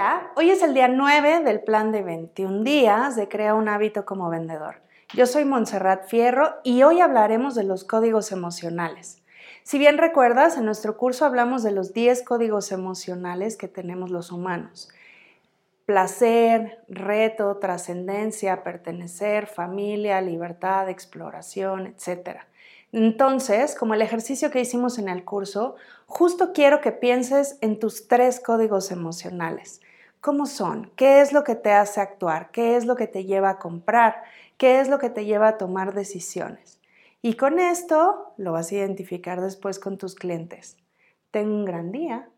Hola, hoy es el día 9 del plan de 21 días de Crea un hábito como vendedor. Yo soy Montserrat Fierro y hoy hablaremos de los códigos emocionales. Si bien recuerdas, en nuestro curso hablamos de los 10 códigos emocionales que tenemos los humanos. Placer, reto, trascendencia, pertenecer, familia, libertad, exploración, etc. Entonces, como el ejercicio que hicimos en el curso, justo quiero que pienses en tus tres códigos emocionales. ¿Cómo son? ¿Qué es lo que te hace actuar? ¿Qué es lo que te lleva a comprar? ¿Qué es lo que te lleva a tomar decisiones? Y con esto lo vas a identificar después con tus clientes. Ten un gran día.